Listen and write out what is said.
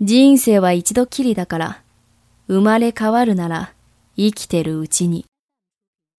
人生は一度きりだから、生まれ変わるなら生きてるうちに。